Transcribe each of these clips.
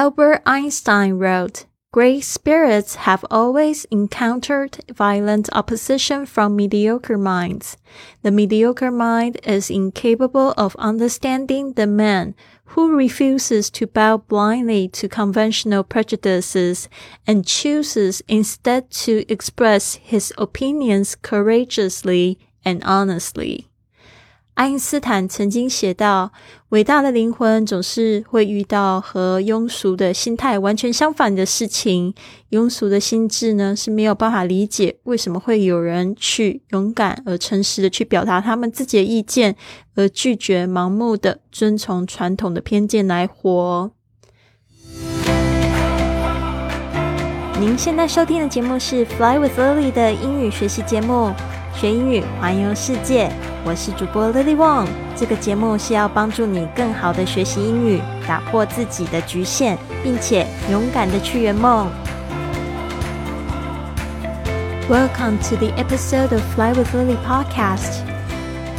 Albert Einstein wrote, Great spirits have always encountered violent opposition from mediocre minds. The mediocre mind is incapable of understanding the man who refuses to bow blindly to conventional prejudices and chooses instead to express his opinions courageously and honestly. 爱因斯坦曾经写道：“伟大的灵魂总是会遇到和庸俗的心态完全相反的事情。庸俗的心智呢是没有办法理解为什么会有人去勇敢而诚实的去表达他们自己的意见，而拒绝盲目的遵从传统的偏见来活。”您现在收听的节目是《Fly with Lily》的英语学习节目。学英语，环游世界。我是主播 Lily Wong。这个节目是要帮助你更好的学习英语，打破自己的局限，并且勇敢的去圆梦。Welcome to the episode of Fly with Lily podcast。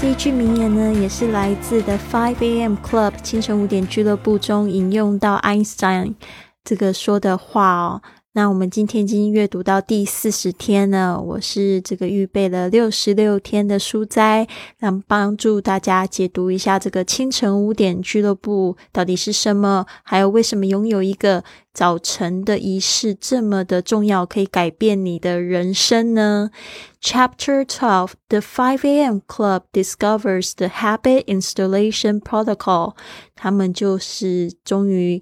这一句名言呢，也是来自的 Five A.M. Club 清晨五点俱乐部中引用到 Einstein 这个说的话哦。那我们今天已经阅读到第四十天了，我是这个预备了六十六天的书斋，让帮助大家解读一下这个清晨五点俱乐部到底是什么，还有为什么拥有一个早晨的仪式这么的重要，可以改变你的人生呢？Chapter Twelve: The Five A.M. Club discovers the habit installation protocol。他们就是终于。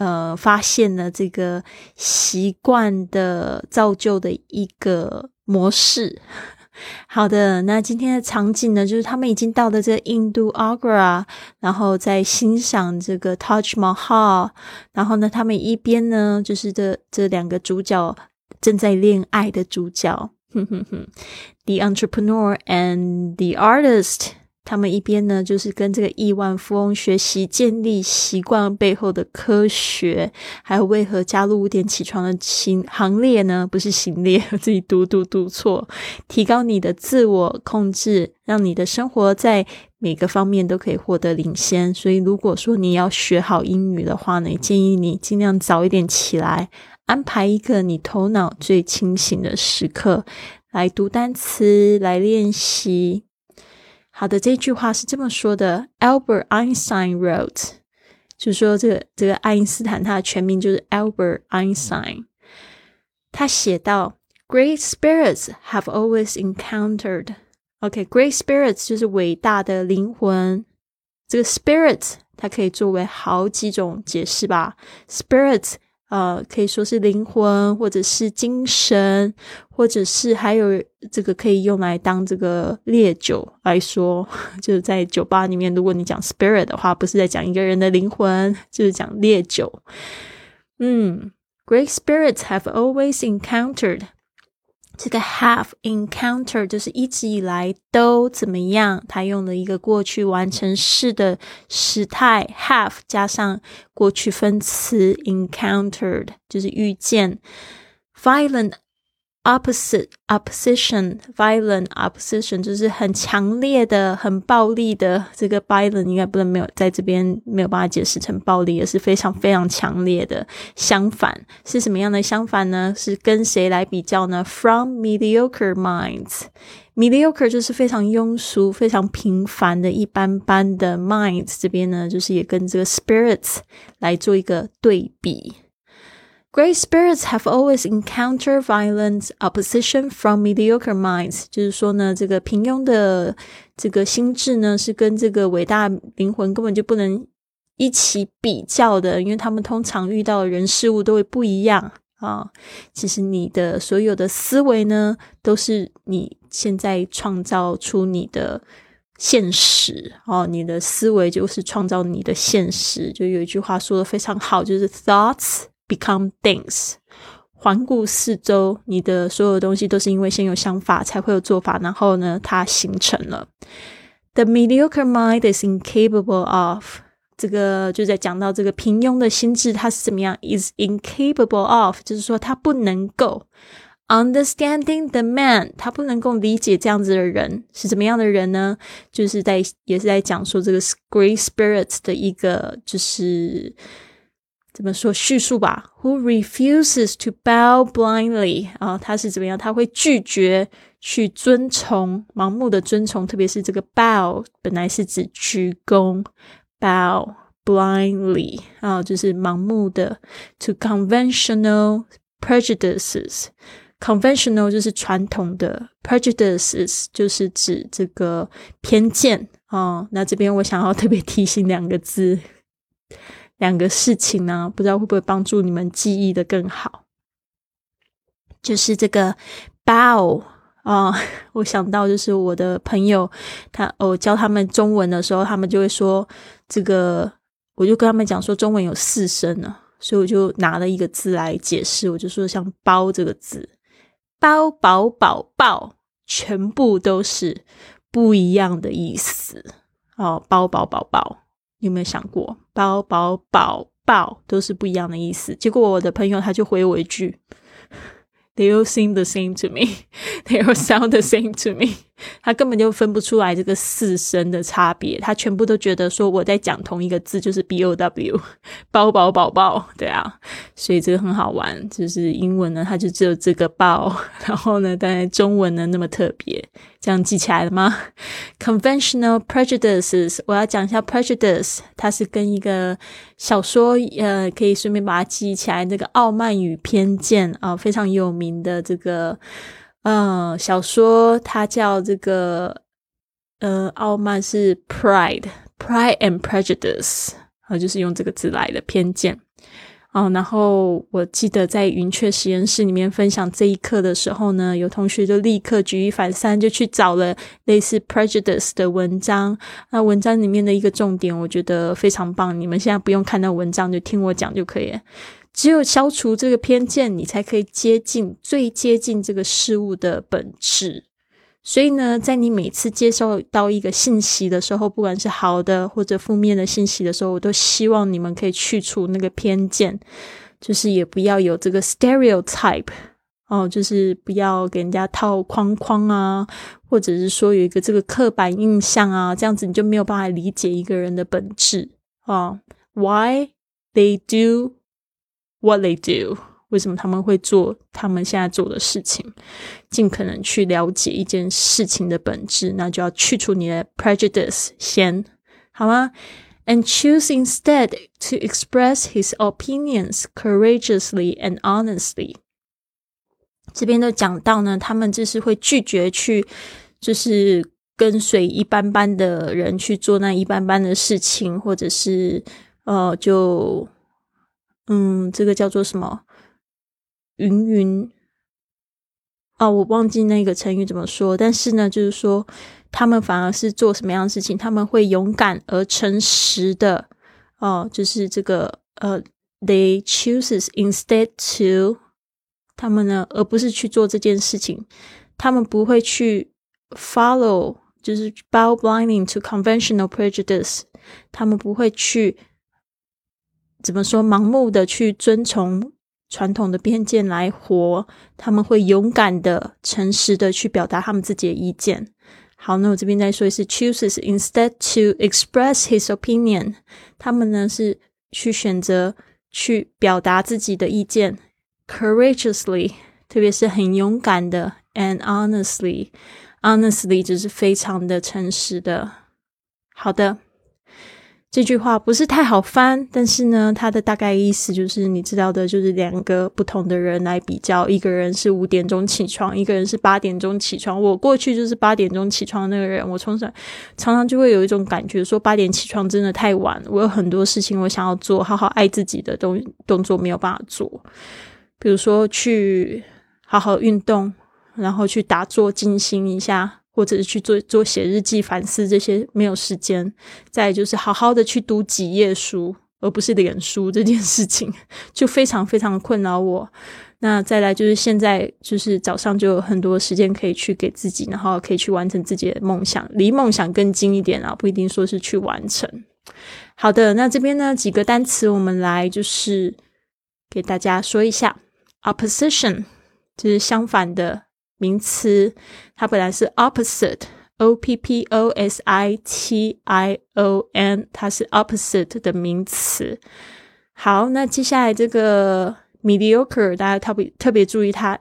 呃，发现了这个习惯的造就的一个模式。好的，那今天的场景呢，就是他们已经到了这个印度 Agra，然后在欣赏这个 Taj Mahal，然后呢，他们一边呢，就是这这两个主角正在恋爱的主角，哼哼哼，The entrepreneur and the artist。他们一边呢，就是跟这个亿万富翁学习建立习惯背后的科学，还有为何加入五点起床的行行列呢？不是行列，自己读读读错。提高你的自我控制，让你的生活在每个方面都可以获得领先。所以，如果说你要学好英语的话呢，建议你尽量早一点起来，安排一个你头脑最清醒的时刻来读单词，来练习。好的，这句话是这么说的：Albert Einstein wrote，就是说这个这个爱因斯坦他的全名就是 Albert Einstein。他写到：Great spirits have always encountered。OK，great spirits 就是伟大的灵魂。这个 spirit 它可以作为好几种解释吧，spirit。 呃，可以说是灵魂，或者是精神，或者是还有这个可以用来当这个烈酒来说，就是在酒吧里面，如果你讲 spirit 的话，不是在讲一个人的灵魂，就是讲烈酒。嗯，Great spirits have always encountered。这个 have encountered 就是一直以来都怎么样？它用了一个过去完成式的时态 have 加上过去分词 encountered，就是遇见 violent。Opposite opposition violent opposition 就是很强烈的、很暴力的。这个 violent 应该不能没有在这边没有办法解释成暴力，也是非常非常强烈的。相反是什么样的相反呢？是跟谁来比较呢？From mediocre minds。mediocre 就是非常庸俗、非常平凡的一般般的 minds。这边呢，就是也跟这个 spirits 来做一个对比。Great spirits have always encountered violent opposition from mediocre minds。就是说呢，这个平庸的这个心智呢，是跟这个伟大灵魂根本就不能一起比较的，因为他们通常遇到的人事物都会不一样啊。其实你的所有的思维呢，都是你现在创造出你的现实哦。你的思维就是创造你的现实。就有一句话说的非常好，就是 thoughts。Become things，环顾四周，你的所有东西都是因为先有想法，才会有做法，然后呢，它形成了。The mediocre mind is incapable of，这个就在讲到这个平庸的心智，它是怎么样？Is incapable of，就是说它不能够 understanding the man，他不能够理解这样子的人是怎么样的人呢？就是在也是在讲说这个 great spirit 的一个就是。怎么说叙述吧？Who refuses to bow blindly 啊？他是怎么样？他会拒绝去遵从，盲目的遵从，特别是这个 bow 本来是指鞠躬，bow blindly 啊，就是盲目的 to conventional prejudices。conventional 就是传统的，prejudices 就是指这个偏见啊。那这边我想要特别提醒两个字。两个事情呢，不知道会不会帮助你们记忆的更好。就是这个 bow 啊，我想到就是我的朋友，他我教他们中文的时候，他们就会说这个，我就跟他们讲说中文有四声呢，所以我就拿了一个字来解释，我就说像包这个字，包宝宝宝，全部都是不一样的意思哦，包宝宝宝。有没有想过，包包宝宝都是不一样的意思？结果我的朋友他就回我一句。They all seem the same to me. They all sound the same to me. 他根本就分不出来这个四声的差别，他全部都觉得说我在讲同一个字，就是 B O W，包包宝宝，对啊，所以这个很好玩。就是英文呢，它就只有这个包，然后呢，但中文呢那么特别，这样记起来了吗？Conventional prejudices，我要讲一下 prejudice，它是跟一个小说，呃，可以顺便把它记起来。那个《傲慢与偏见》啊，非常有名的这个，嗯，小说，它叫这个，呃，傲慢是 pride，pride and prejudice，啊，就是用这个字来的偏见。哦，然后我记得在云雀实验室里面分享这一课的时候呢，有同学就立刻举一反三，就去找了类似 prejudice 的文章。那文章里面的一个重点，我觉得非常棒。你们现在不用看到文章，就听我讲就可以。只有消除这个偏见，你才可以接近最接近这个事物的本质。所以呢，在你每次接受到一个信息的时候，不管是好的或者负面的信息的时候，我都希望你们可以去除那个偏见，就是也不要有这个 stereotype 哦，就是不要给人家套框框啊，或者是说有一个这个刻板印象啊，这样子你就没有办法理解一个人的本质啊。Why they do what they do？为什么他们会做他们现在做的事情？尽可能去了解一件事情的本质，那就要去除你的 prejudice 先，好吗？And choose instead to express his opinions courageously and honestly。这边都讲到呢，他们就是会拒绝去，就是跟随一般般的人去做那一般般的事情，或者是呃，就嗯，这个叫做什么？云云啊，我忘记那个成语怎么说，但是呢，就是说他们反而是做什么样的事情，他们会勇敢而诚实的哦，就是这个呃，they chooses instead to 他们呢，而不是去做这件事情，他们不会去 follow，就是 bow blinding to conventional prejudice，他们不会去怎么说，盲目的去遵从。传统的偏见来活，他们会勇敢的、诚实的去表达他们自己的意见。好，那我这边再说一次，chooses instead to express his opinion，他们呢是去选择去表达自己的意见，courageously，特别是很勇敢的，and honestly，honestly 就是非常的诚实的。好的。这句话不是太好翻，但是呢，它的大概意思就是你知道的，就是两个不同的人来比较，一个人是五点钟起床，一个人是八点钟起床。我过去就是八点钟起床的那个人，我从小常常就会有一种感觉，说八点起床真的太晚，我有很多事情我想要做，好好爱自己的动动作没有办法做，比如说去好好运动，然后去打坐静心一下。或者是去做做写日记、反思这些没有时间，再就是好好的去读几页书，而不是脸书这件事情，就非常非常困扰我。那再来就是现在就是早上就有很多时间可以去给自己，然后可以去完成自己的梦想，离梦想更近一点啊，不一定说是去完成。好的，那这边呢几个单词，我们来就是给大家说一下，opposition 就是相反的。名词，它本来是 opposite，o p p o s i t i o n，它是 opposite 的名词。好，那接下来这个 mediocre，大家特别特别注意它。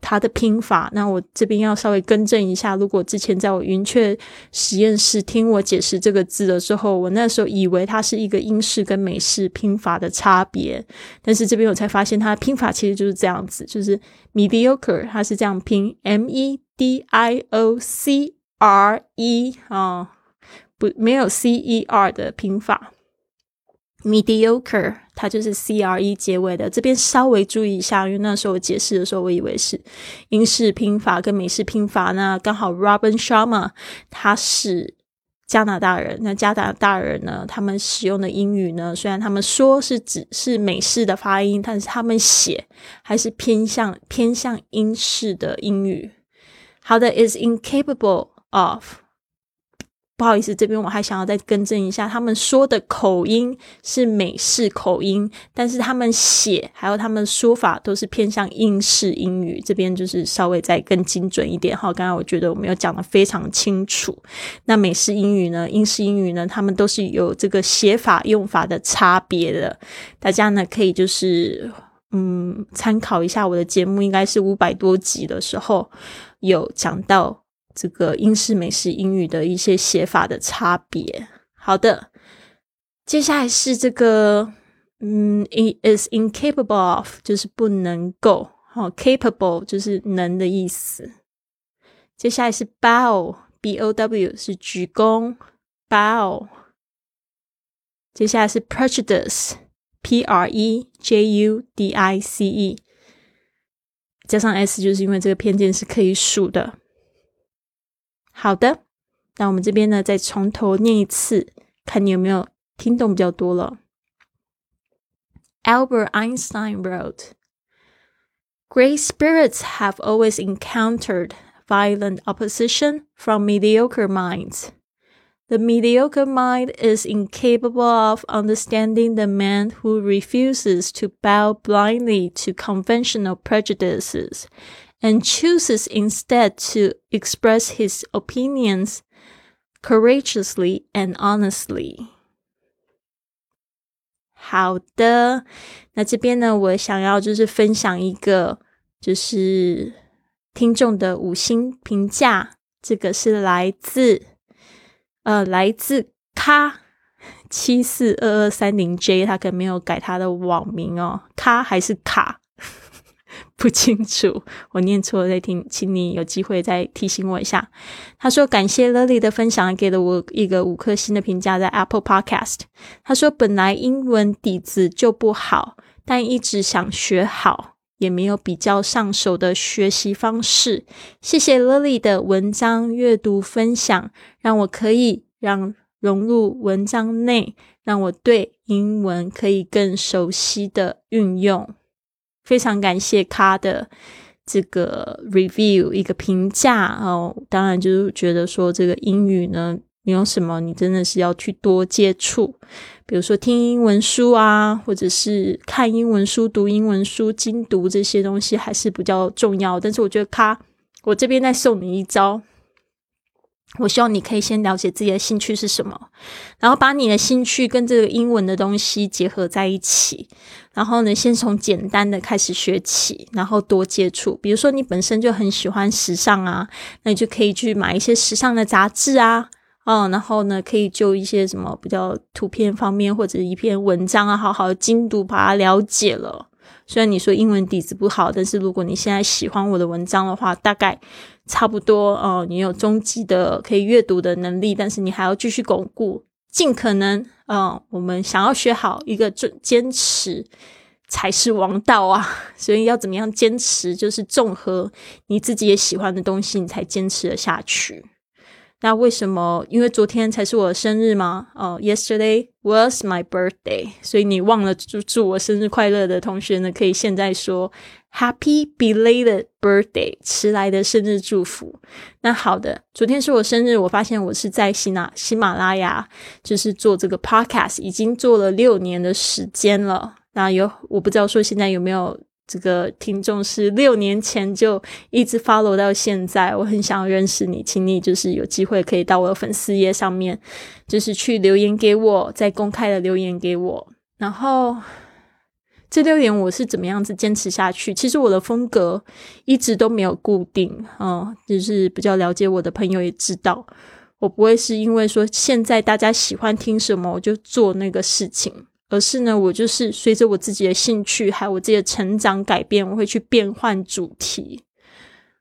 它的拼法，那我这边要稍微更正一下。如果之前在我云雀实验室听我解释这个字的时候，我那时候以为它是一个英式跟美式拼法的差别，但是这边我才发现它的拼法其实就是这样子，就是 mediocre，它是这样拼 m e d i o c r e 啊，不没有 c e r 的拼法。mediocre，它就是 c r e 结尾的。这边稍微注意一下，因为那时候我解释的时候，我以为是英式拼法跟美式拼法。那刚好 Robin Sharma 他是加拿大人，那加拿大人呢，他们使用的英语呢，虽然他们说是只是美式的发音，但是他们写还是偏向偏向英式的英语。好的，is incapable of。不好意思，这边我还想要再更正一下，他们说的口音是美式口音，但是他们写还有他们说法都是偏向英式英语。这边就是稍微再更精准一点哈。刚刚我觉得我没有讲的非常清楚。那美式英语呢，英式英语呢，他们都是有这个写法用法的差别的。大家呢可以就是嗯参考一下我的节目，应该是五百多集的时候有讲到。这个英式、美式英语的一些写法的差别。好的，接下来是这个，嗯，is incapable of 就是不能够，好，capable 就是能的意思。接下来是 bow，b o w 是鞠躬，bow。接下来是 prejudice，p r e j u d i c e，加上 s 就是因为这个偏见是可以数的。好的，那我们这边呢，再从头念一次，看你有没有听懂比较多了。Albert Einstein wrote, Great spirits have always encountered violent opposition from mediocre minds. The mediocre mind is incapable of understanding the man who refuses to bow blindly to conventional prejudices and chooses instead to express his opinions courageously and honestly. 好的，那这边呢，我想要就是分享一个就是听众的五星评价，这个是来自呃来自咖七四二二三零 J，他可没有改他的网名哦，咖还是卡？不清楚，我念错了，再听，请你有机会再提醒我一下。他说：“感谢 Lily 的分享，给了我一个五颗星的评价，在 Apple Podcast。”他说：“本来英文底子就不好，但一直想学好，也没有比较上手的学习方式。谢谢 Lily 的文章阅读分享，让我可以让融入文章内，让我对英文可以更熟悉的运用。”非常感谢他的这个 review 一个评价哦，当然就是觉得说这个英语呢，没有什么，你真的是要去多接触，比如说听英文书啊，或者是看英文书、读英文书、精读这些东西还是比较重要。但是我觉得他，我这边再送你一招。我希望你可以先了解自己的兴趣是什么，然后把你的兴趣跟这个英文的东西结合在一起，然后呢，先从简单的开始学起，然后多接触。比如说你本身就很喜欢时尚啊，那你就可以去买一些时尚的杂志啊，哦，然后呢，可以就一些什么比较图片方面或者一篇文章啊，好好精读，把它了解了。虽然你说英文底子不好，但是如果你现在喜欢我的文章的话，大概。差不多哦，你有中级的可以阅读的能力，但是你还要继续巩固，尽可能嗯，我们想要学好一个坚坚持才是王道啊！所以要怎么样坚持，就是综合你自己也喜欢的东西，你才坚持的下去。那为什么？因为昨天才是我的生日吗？哦，Yesterday was my birthday，所以你忘了祝祝我生日快乐的同学呢，可以现在说 Happy belated birthday，迟来的生日祝福。那好的，昨天是我生日，我发现我是在喜马喜马拉雅，就是做这个 podcast，已经做了六年的时间了。那有我不知道说现在有没有。这个听众是六年前就一直 follow 到现在，我很想要认识你，请你就是有机会可以到我的粉丝页上面，就是去留言给我，再公开的留言给我。然后这六年我是怎么样子坚持下去？其实我的风格一直都没有固定，嗯，就是比较了解我的朋友也知道，我不会是因为说现在大家喜欢听什么我就做那个事情，而是呢，我就是随着我自己的兴趣还有我自己的成长改变，我会去变换主题。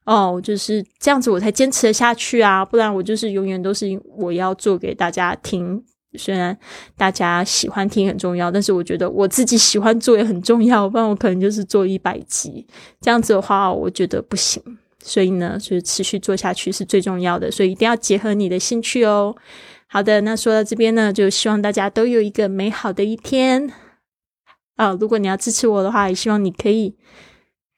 哦，就是这样子，我才坚持的下去啊！不然我就是永远都是我要做给大家听。虽然大家喜欢听很重要，但是我觉得我自己喜欢做也很重要。不然我可能就是做一百集这样子的话，我觉得不行。所以呢，就是持续做下去是最重要的。所以一定要结合你的兴趣哦。好的，那说到这边呢，就希望大家都有一个美好的一天啊！如果你要支持我的话，也希望你可以。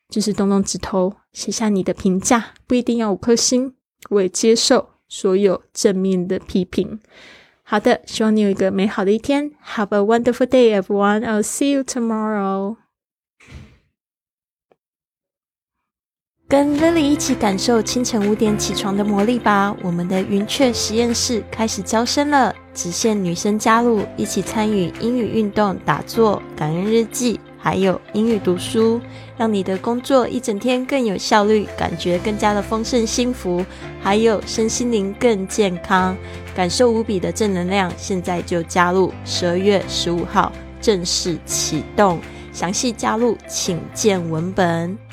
就是动动指头，写下你的评价，不一定要五颗星，我也接受所有正面的批评。好的，希望你有一个美好的一天。Have a wonderful day, everyone. I'll see you tomorrow. 跟 Lily 一起感受清晨五点起床的魔力吧！我们的云雀实验室开始招生了，只限女生加入，一起参与英语运动、打坐、感恩日记。还有英语读书，让你的工作一整天更有效率，感觉更加的丰盛幸福，还有身心灵更健康，感受无比的正能量。现在就加入，十二月十五号正式启动，详细加入请见文本。